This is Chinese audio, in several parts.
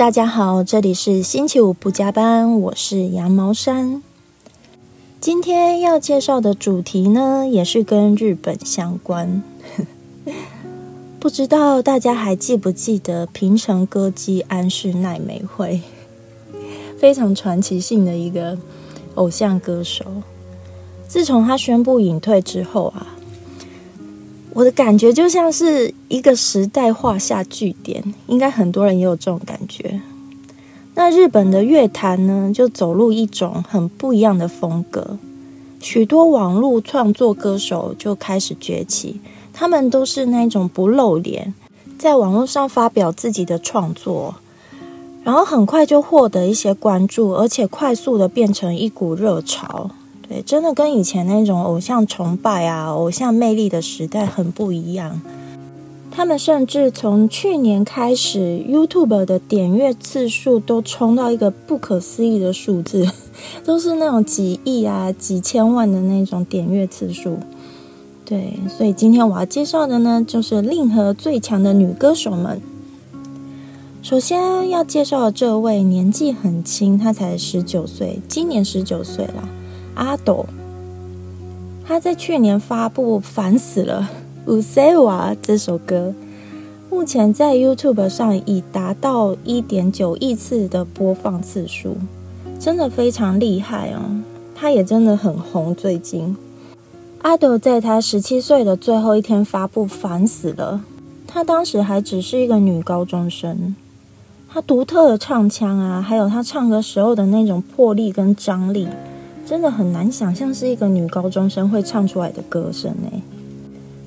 大家好，这里是星期五不加班，我是羊毛衫。今天要介绍的主题呢，也是跟日本相关。不知道大家还记不记得平成歌姬安室奈美惠？非常传奇性的一个偶像歌手。自从他宣布隐退之后啊，我的感觉就像是一个时代画下句点，应该很多人也有这种感觉。那日本的乐坛呢，就走入一种很不一样的风格，许多网络创作歌手就开始崛起。他们都是那种不露脸，在网络上发表自己的创作，然后很快就获得一些关注，而且快速的变成一股热潮。对，真的跟以前那种偶像崇拜啊、偶像魅力的时代很不一样。他们甚至从去年开始，YouTube 的点阅次数都冲到一个不可思议的数字，都是那种几亿啊、几千万的那种点阅次数。对，所以今天我要介绍的呢，就是令和最强的女歌手们。首先要介绍的这位年纪很轻，她才十九岁，今年十九岁了。阿斗，她在去年发布《烦死了》五 C 瓦这首歌，目前在 YouTube 上已达到一点九亿次的播放次数，真的非常厉害哦。她也真的很红，最近。阿斗在他十七岁的最后一天发布《烦死了》，他当时还只是一个女高中生。他独特的唱腔啊，还有他唱歌时候的那种魄力跟张力，真的很难想象是一个女高中生会唱出来的歌声诶。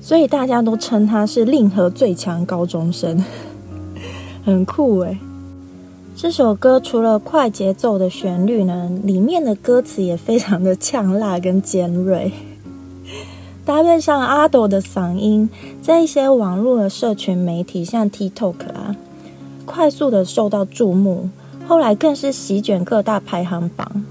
所以大家都称她是令和最强高中生，很酷诶。这首歌除了快节奏的旋律呢，里面的歌词也非常的呛辣跟尖锐。搭配上阿斗的嗓音，在一些网络的社群媒体，像 TikTok 啊，快速的受到注目。后来更是席卷各大排行榜，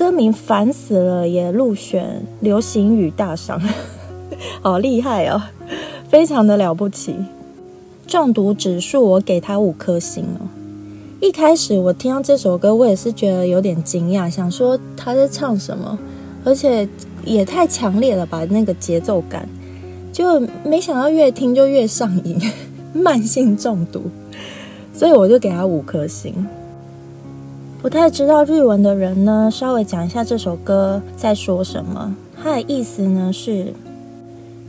歌名烦死了也入选流行语大赏，好厉害哦，非常的了不起。中毒指数我给他五颗星哦。一开始我听到这首歌，我也是觉得有点惊讶，想说他在唱什么，而且。也太强烈了吧，那个节奏感，就没想到越听就越上瘾，慢性中毒，所以我就给他五颗星。不太知道日文的人呢，稍微讲一下这首歌在说什么。它的意思呢，是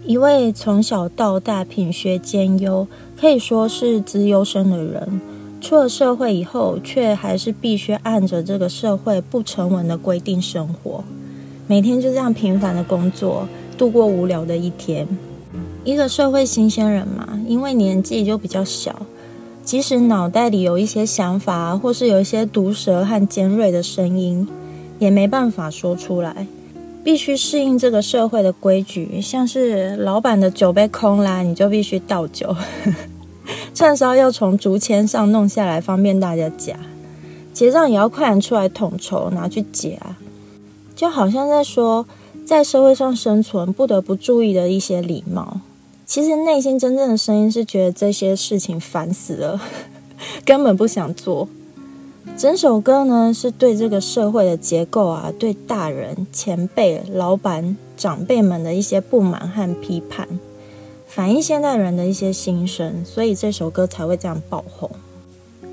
一位从小到大品学兼优，可以说是资优生的人，出了社会以后，却还是必须按着这个社会不成文的规定生活。每天就这样平凡的工作，度过无聊的一天。一个社会新鲜人嘛，因为年纪就比较小，即使脑袋里有一些想法，或是有一些毒舌和尖锐的声音，也没办法说出来，必须适应这个社会的规矩。像是老板的酒杯空啦，你就必须倒酒；串烧要从竹签上弄下来，方便大家夹；结账也要快点出来统筹，拿去夹。就好像在说，在社会上生存不得不注意的一些礼貌。其实内心真正的声音是觉得这些事情烦死了，根本不想做。整首歌呢是对这个社会的结构啊，对大人、前辈、老板、长辈们的一些不满和批判，反映现代人的一些心声，所以这首歌才会这样爆红。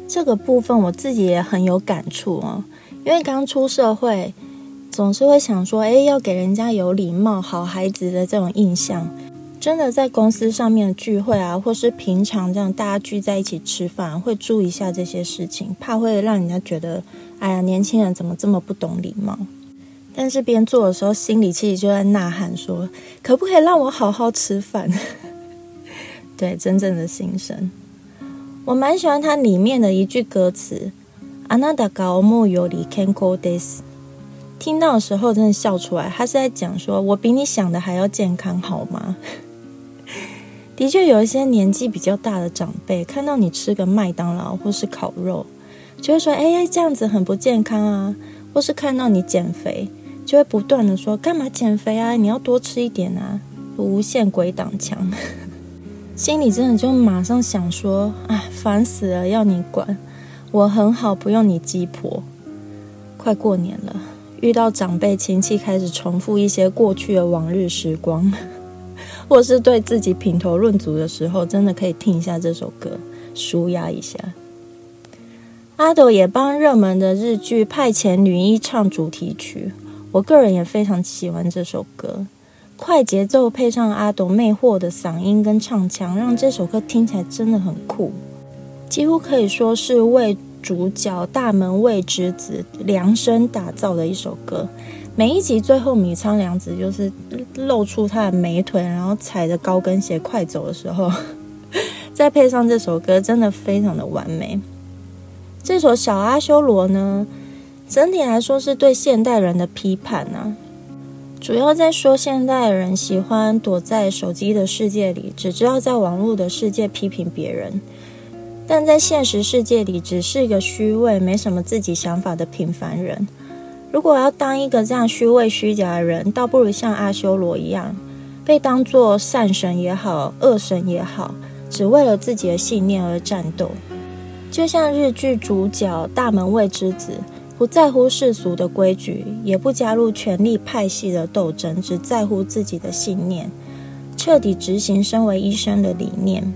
这个部分我自己也很有感触啊，因为刚出社会。总是会想说，哎，要给人家有礼貌、好孩子的这种印象。真的在公司上面的聚会啊，或是平常这样大家聚在一起吃饭，会注意一下这些事情，怕会让人家觉得，哎呀，年轻人怎么这么不懂礼貌？但是边做的时候，心里其实就在呐喊说，可不可以让我好好吃饭？对，真正的心声。我蛮喜欢它里面的一句歌词：あなたが思うより健康です。听到的时候真的笑出来，他是在讲说：“我比你想的还要健康，好吗？” 的确，有一些年纪比较大的长辈看到你吃个麦当劳或是烤肉，就会说：“哎，这样子很不健康啊！”或是看到你减肥，就会不断的说：“干嘛减肥啊？你要多吃一点啊！”无限鬼挡墙，心里真的就马上想说：“啊，烦死了，要你管！我很好，不用你鸡婆。快过年了，遇到长辈亲戚开始重复一些过去的往日时光，或是对自己品头论足的时候，真的可以听一下这首歌，舒压一下。阿斗也帮热门的日剧《派遣女一》唱主题曲，我个人也非常喜欢这首歌。快节奏配上阿斗魅惑的嗓音跟唱腔，让这首歌听起来真的很酷，几乎可以说是为主角大门卫之子量身打造的一首歌。每一集最后，米仓凉子就是露出她的美腿，然后踩着高跟鞋快走的时候，再配上这首歌，真的非常的完美。这首《小阿修罗》呢，整体来说是对现代人的批判啊。主要在说现代人喜欢躲在手机的世界里，只知道在网络的世界批评别人，但在现实世界里只是一个虚伪、没什么自己想法的平凡人。如果要当一个这样虚伪、虚假的人，倒不如像阿修罗一样，被当作善神也好、恶神也好，只为了自己的信念而战斗。就像日剧主角大门卫之子。不在乎世俗的规矩，也不加入权力派系的斗争，只在乎自己的信念，彻底执行身为医生的理念。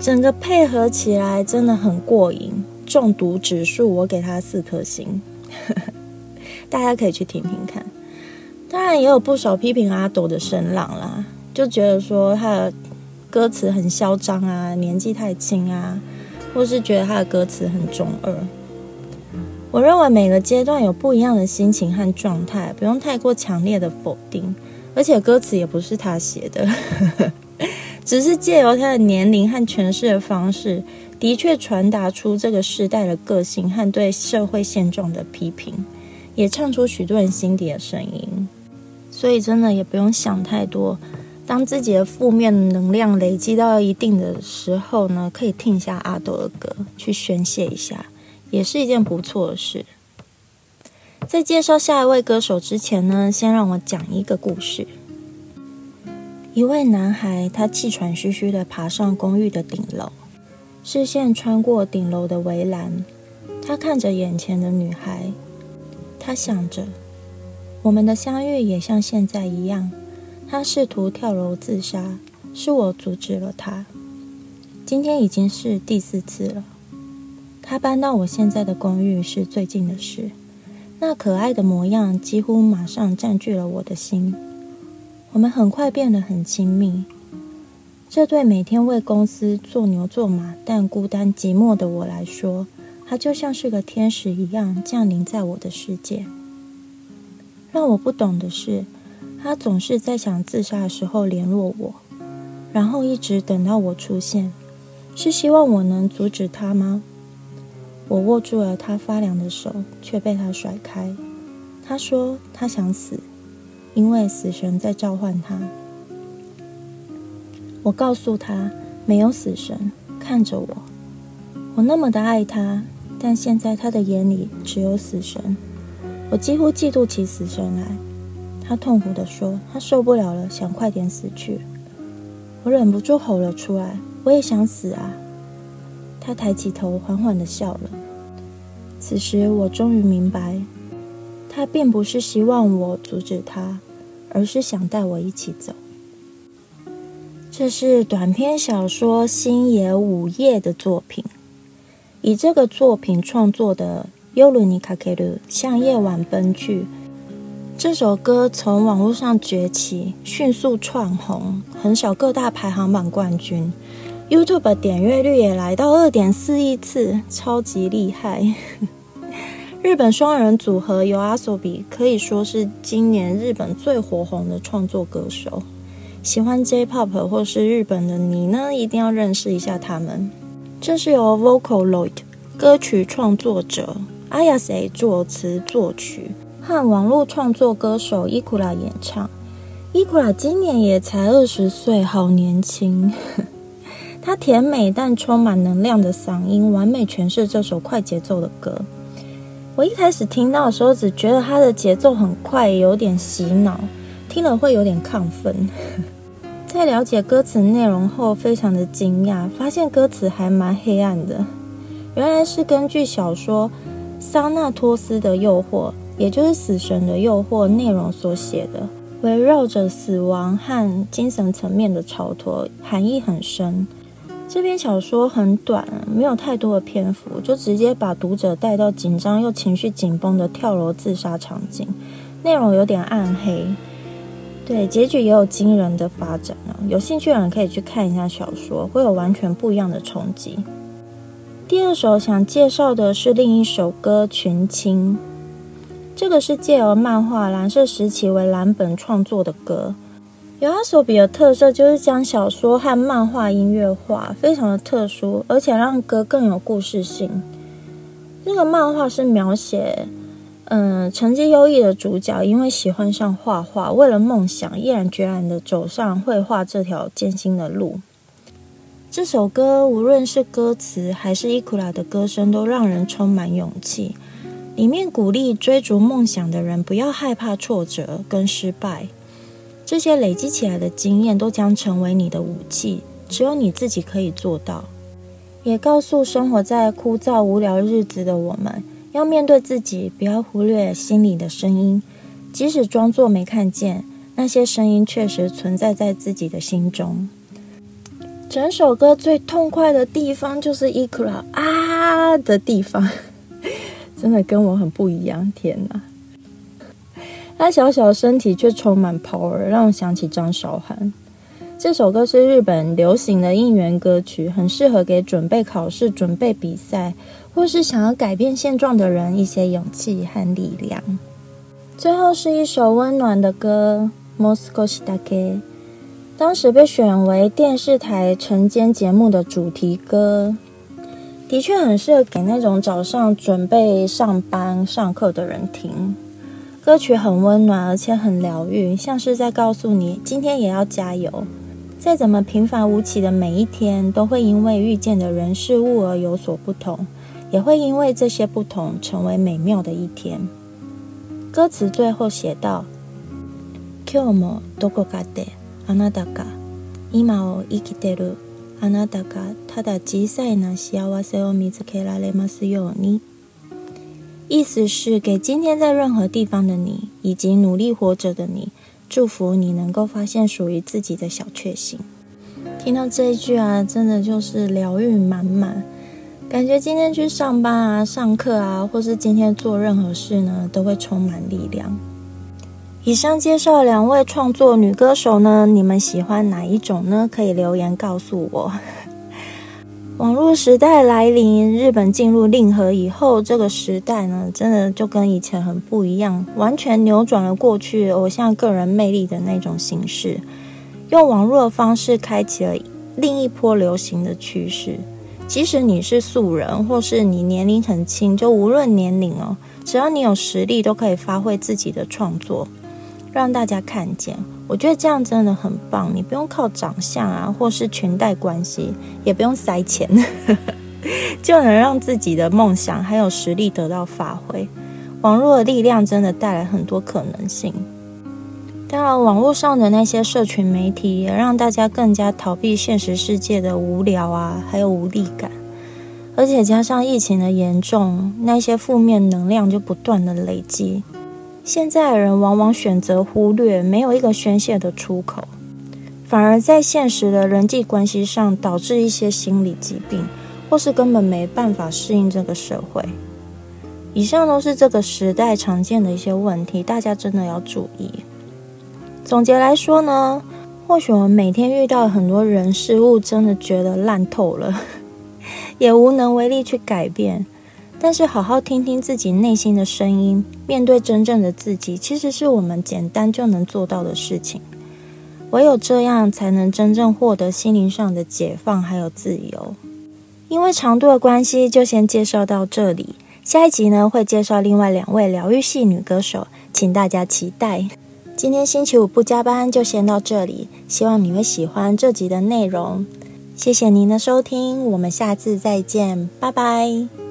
整个配合起来真的很过瘾。中毒指数我给他四颗星，大家可以去听听看。当然也有不少批评阿斗的声浪啦，就觉得说他的歌词很嚣张啊，年纪太轻啊，或是觉得他的歌词很中二。我认为每个阶段有不一样的心情和状态，不用太过强烈的否定。而且歌词也不是他写的，只是借由他的年龄和诠释的方式，的确传达出这个时代的个性和对社会现状的批评，也唱出许多人心底的声音。所以真的也不用想太多。当自己的负面能量累积到一定的时候呢，可以听一下阿斗的歌，去宣泄一下。也是一件不错的事。在介绍下一位歌手之前呢，先让我讲一个故事。一位男孩，他气喘吁吁的爬上公寓的顶楼，视线穿过顶楼的围栏，他看着眼前的女孩，他想着，我们的相遇也像现在一样。他试图跳楼自杀，是我阻止了他。今天已经是第四次了。他搬到我现在的公寓是最近的事。那可爱的模样几乎马上占据了我的心。我们很快变得很亲密。这对每天为公司做牛做马但孤单寂寞的我来说，他就像是个天使一样降临在我的世界。让我不懂的是，他总是在想自杀的时候联络我，然后一直等到我出现，是希望我能阻止他吗？我握住了他发凉的手，却被他甩开。他说他想死，因为死神在召唤他。我告诉他没有死神看着我，我那么的爱他，但现在他的眼里只有死神。我几乎嫉妒起死神来。他痛苦地说他受不了了，想快点死去。我忍不住吼了出来：“我也想死啊！”他抬起头，缓缓的笑了。此时，我终于明白，他并不是希望我阻止他，而是想带我一起走。这是短篇小说《星野午夜》的作品，以这个作品创作的《尤鲁尼卡克鲁向夜晚奔去》这首歌从网络上崛起，迅速窜红，横扫各大排行榜冠军。YouTube 点阅率也来到二点四亿次，超级厉害！日本双人组合由阿索比可以说是今年日本最火红的创作歌手。喜欢 J-Pop 或是日本的你呢，一定要认识一下他们。这是由 Vocaloid 歌曲创作者 Ayase 作词作曲，和网络创作歌手 Ikura 演唱。Ikura 今年也才二十岁，好年轻。他甜美但充满能量的嗓音，完美诠释这首快节奏的歌。我一开始听到的时候，只觉得他的节奏很快，有点洗脑，听了会有点亢奋。在了解歌词内容后，非常的惊讶，发现歌词还蛮黑暗的。原来是根据小说《桑纳托斯的诱惑》，也就是死神的诱惑内容所写的，围绕着死亡和精神层面的超脱，含义很深。这篇小说很短，没有太多的篇幅，就直接把读者带到紧张又情绪紧绷的跳楼自杀场景，内容有点暗黑。对，结局也有惊人的发展啊！有兴趣的人可以去看一下小说，会有完全不一样的冲击。第二首想介绍的是另一首歌《群青》，这个是借由漫画《蓝色时期》为蓝本创作的歌。尤阿索比的特色就是将小说和漫画音乐化，非常的特殊，而且让歌更有故事性。这个漫画是描写，嗯，成绩优异的主角因为喜欢上画画，为了梦想，毅然决然的走上绘画这条艰辛的路。这首歌无论是歌词还是伊库拉的歌声，都让人充满勇气。里面鼓励追逐梦想的人不要害怕挫折跟失败。这些累积起来的经验都将成为你的武器，只有你自己可以做到。也告诉生活在枯燥无聊日子的我们，要面对自己，不要忽略心里的声音，即使装作没看见，那些声音确实存在在自己的心中。整首歌最痛快的地方就是伊库拉啊的地方，真的跟我很不一样。天哪！他小小身体却充满 power，让我想起张韶涵。这首歌是日本流行的应援歌曲，很适合给准备考试、准备比赛，或是想要改变现状的人一些勇气和力量。最后是一首温暖的歌《Moscow s t a k 当时被选为电视台晨间节目的主题歌，的确很适合给那种早上准备上班、上课的人听。歌曲很温暖，而且很疗愈，像是在告诉你，今天也要加油。再怎么平凡无奇的每一天，都会因为遇见的人事物而有所不同，也会因为这些不同成为美妙的一天。歌词最后写道：“今日もどこかであなたが今を生きてるあなたがただ小さいな幸せを見つけられますように。”意思是给今天在任何地方的你，以及努力活着的你， 祝福你能够发现属于自己的小确幸。听到这一句啊，真的就是疗愈满满，感觉今天去上班啊、上课啊，或是今天做任何事呢，都会充满力量。以上介绍两位创作女歌手呢，你们喜欢哪一种呢？可以留言告诉我。网络时代来临，日本进入令和以后，这个时代呢，真的就跟以前很不一样，完全扭转了过去偶像个人魅力的那种形式，用网络的方式开启了另一波流行的趋势。即使你是素人，或是你年龄很轻，就无论年龄哦，只要你有实力，都可以发挥自己的创作，让大家看见。我觉得这样真的很棒，你不用靠长相啊，或是裙带关系，也不用塞钱，就能让自己的梦想还有实力得到发挥。网络的力量真的带来很多可能性。当然，网络上的那些社群媒体也让大家更加逃避现实世界的无聊啊，还有无力感。而且加上疫情的严重，那些负面能量就不断的累积。现在的人往往选择忽略，没有一个宣泄的出口，反而在现实的人际关系上导致一些心理疾病，或是根本没办法适应这个社会。以上都是这个时代常见的一些问题，大家真的要注意。总结来说呢，或许我们每天遇到很多人事物，真的觉得烂透了，也无能为力去改变。但是，好好听听自己内心的声音，面对真正的自己，其实是我们简单就能做到的事情。唯有这样，才能真正获得心灵上的解放还有自由。因为长度的关系，就先介绍到这里。下一集呢，会介绍另外两位疗愈系女歌手，请大家期待。今天星期五不加班，就先到这里。希望你会喜欢这集的内容。谢谢您的收听，我们下次再见，拜拜。